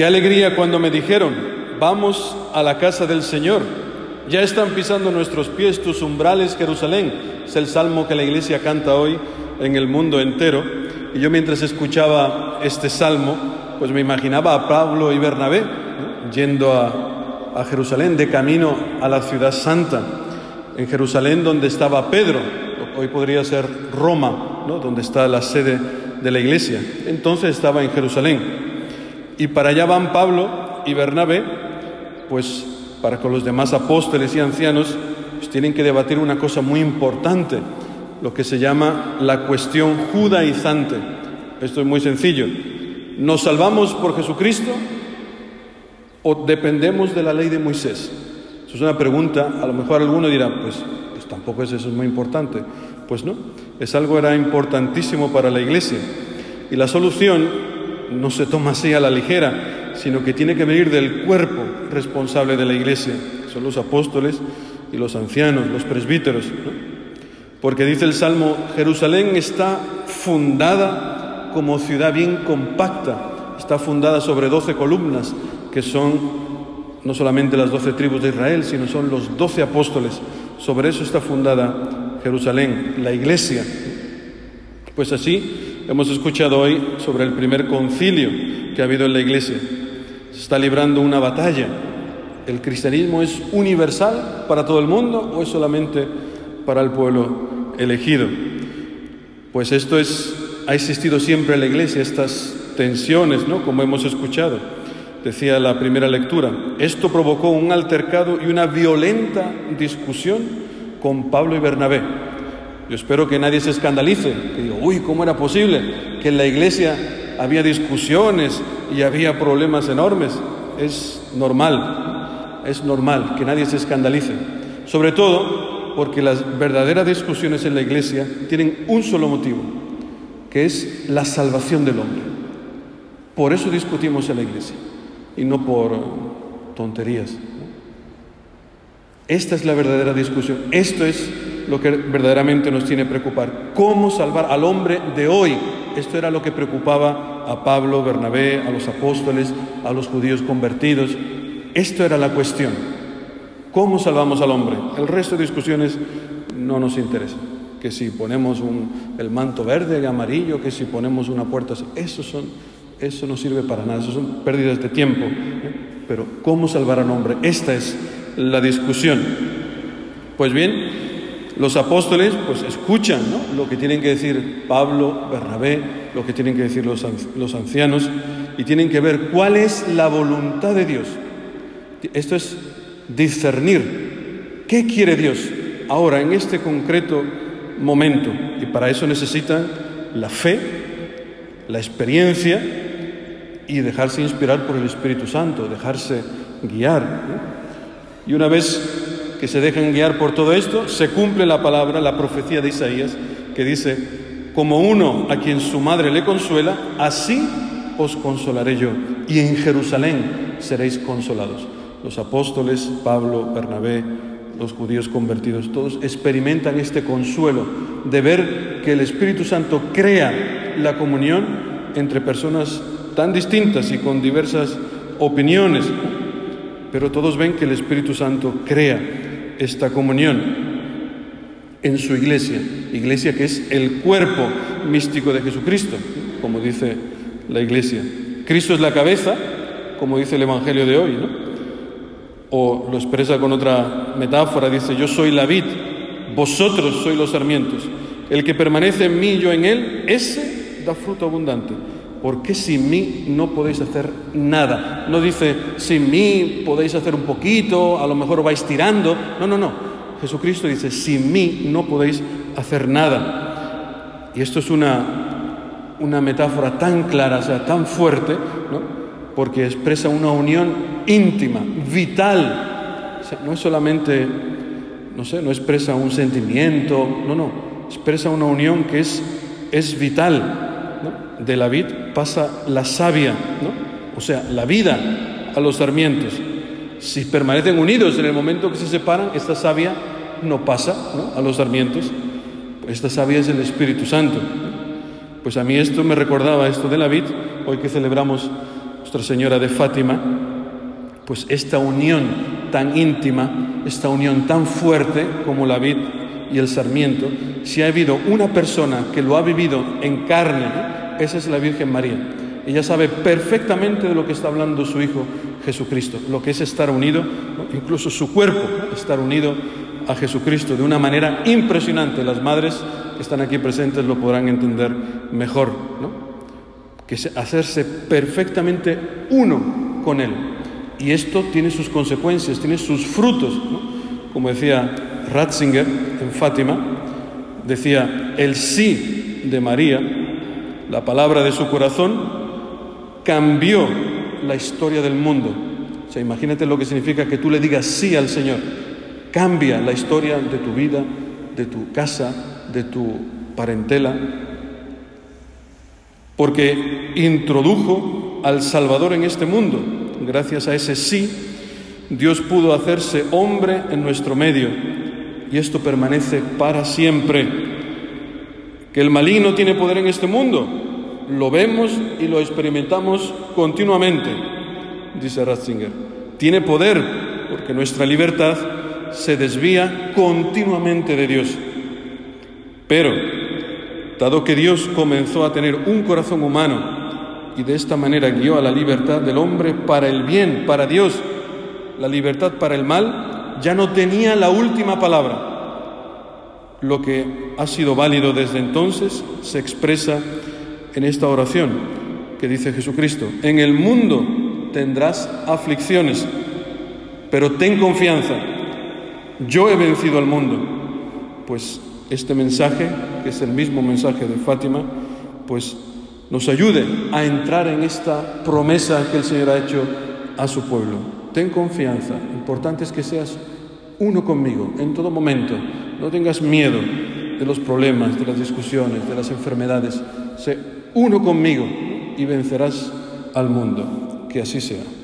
Qué alegría cuando me dijeron, vamos a la casa del Señor. Ya están pisando nuestros pies tus umbrales, Jerusalén. Es el salmo que la iglesia canta hoy en el mundo entero. Y yo mientras escuchaba este salmo, pues me imaginaba a Pablo y Bernabé yendo a, a Jerusalén de camino a la ciudad santa. En Jerusalén donde estaba Pedro, hoy podría ser Roma, ¿no? donde está la sede de la iglesia. Entonces estaba en Jerusalén. Y para allá van Pablo y Bernabé, pues para con los demás apóstoles y ancianos, pues tienen que debatir una cosa muy importante, lo que se llama la cuestión judaizante. Esto es muy sencillo. ¿Nos salvamos por Jesucristo o dependemos de la ley de Moisés? Eso es una pregunta, a lo mejor alguno dirá, pues, pues tampoco es eso es muy importante. Pues no, es algo era importantísimo para la iglesia. Y la solución no se toma así a la ligera, sino que tiene que venir del cuerpo responsable de la iglesia, son los apóstoles y los ancianos, los presbíteros. Porque dice el Salmo, Jerusalén está fundada como ciudad bien compacta, está fundada sobre doce columnas, que son no solamente las doce tribus de Israel, sino son los doce apóstoles. Sobre eso está fundada Jerusalén, la iglesia. Pues así, Hemos escuchado hoy sobre el primer concilio que ha habido en la Iglesia. Se está librando una batalla. ¿El cristianismo es universal para todo el mundo o es solamente para el pueblo elegido? Pues esto es, ha existido siempre en la Iglesia, estas tensiones, ¿no? Como hemos escuchado. Decía la primera lectura, esto provocó un altercado y una violenta discusión con Pablo y Bernabé. Yo espero que nadie se escandalice, que diga, uy, ¿cómo era posible que en la iglesia había discusiones y había problemas enormes? Es normal, es normal que nadie se escandalice. Sobre todo porque las verdaderas discusiones en la iglesia tienen un solo motivo, que es la salvación del hombre. Por eso discutimos en la iglesia y no por tonterías. Esta es la verdadera discusión. Esto es lo que verdaderamente nos tiene preocupar. ¿Cómo salvar al hombre de hoy? Esto era lo que preocupaba a Pablo, Bernabé, a los apóstoles, a los judíos convertidos. Esto era la cuestión. ¿Cómo salvamos al hombre? El resto de discusiones no nos interesa. Que si ponemos un, el manto verde y amarillo, que si ponemos una puerta, eso no sirve para nada, eso son pérdidas de tiempo. ¿eh? Pero ¿cómo salvar al hombre? Esta es la discusión. Pues bien, los apóstoles pues escuchan lo que tienen que decir Pablo, Bernabé, lo que tienen que decir los ancianos y tienen que ver cuál es la voluntad de Dios. Esto es discernir qué quiere Dios ahora en este concreto momento y para eso necesitan la fe, la experiencia y dejarse inspirar por el Espíritu Santo, dejarse guiar. Y una vez que se dejan guiar por todo esto, se cumple la palabra, la profecía de Isaías, que dice, como uno a quien su madre le consuela, así os consolaré yo, y en Jerusalén seréis consolados. Los apóstoles, Pablo, Bernabé, los judíos convertidos, todos experimentan este consuelo de ver que el Espíritu Santo crea la comunión entre personas tan distintas y con diversas opiniones, pero todos ven que el Espíritu Santo crea esta comunión en su iglesia, iglesia que es el cuerpo místico de Jesucristo, como dice la iglesia. Cristo es la cabeza, como dice el Evangelio de hoy. O lo expresa con otra metáfora, dice, yo soy la vid, vosotros sois los sarmientos. El que permanece en mí y yo en él, ese da fruto abundante. Porque sin mí no podéis hacer nada. No dice, sin mí podéis hacer un poquito, a lo mejor vais tirando. No, no, no. Jesucristo dice, sin mí no podéis hacer nada. Y esto es una, una metáfora tan clara, o sea, tan fuerte, ¿no? porque expresa una unión íntima, vital. O sea, no es solamente, no sé, no expresa un sentimiento, no, no, expresa una unión que es, es vital de la vid pasa la savia, o sea, la vida a los sarmientos. Si permanecen unidos en el momento que se separan, esta savia no pasa a los sarmientos. Esta savia es el Espíritu Santo. Pues a mí esto me recordaba esto de la vid, hoy que celebramos Nuestra Señora de Fátima, pues esta unión tan íntima, esta unión tan fuerte como la vid y el sarmiento, si ha habido una persona que lo ha vivido en carne, esa es la Virgen María. Ella sabe perfectamente de lo que está hablando su Hijo Jesucristo, lo que es estar unido, incluso su cuerpo, estar unido a Jesucristo de una manera impresionante. Las madres que están aquí presentes lo podrán entender mejor, ¿no? que hacerse perfectamente uno con Él. Y esto tiene sus consecuencias, tiene sus frutos. Como decía Ratzinger en Fátima, decía, el sí de María, la palabra de su corazón, cambió la historia del mundo. O sea, imagínate lo que significa que tú le digas sí al Señor. Cambia la historia de tu vida, de tu casa, de tu parentela, porque introdujo al Salvador en este mundo. Gracias a ese sí, Dios pudo hacerse hombre en nuestro medio y esto permanece para siempre. Que el maligno tiene poder en este mundo, lo vemos y lo experimentamos continuamente, dice Ratzinger. Tiene poder porque nuestra libertad se desvía continuamente de Dios. Pero, dado que Dios comenzó a tener un corazón humano y de esta manera guió a la libertad del hombre para el bien, para Dios, la libertad para el mal, ya no tenía la última palabra. Lo que ha sido válido desde entonces se expresa en esta oración que dice Jesucristo. En el mundo tendrás aflicciones, pero ten confianza, yo he vencido al mundo. Pues este mensaje, que es el mismo mensaje de Fátima, pues nos ayude a entrar en esta promesa que el Señor ha hecho a su pueblo. Ten confianza, importante es que seas uno conmigo en todo momento, no tengas miedo de los problemas, de las discusiones, de las enfermedades, sé uno conmigo y vencerás al mundo. Que así sea.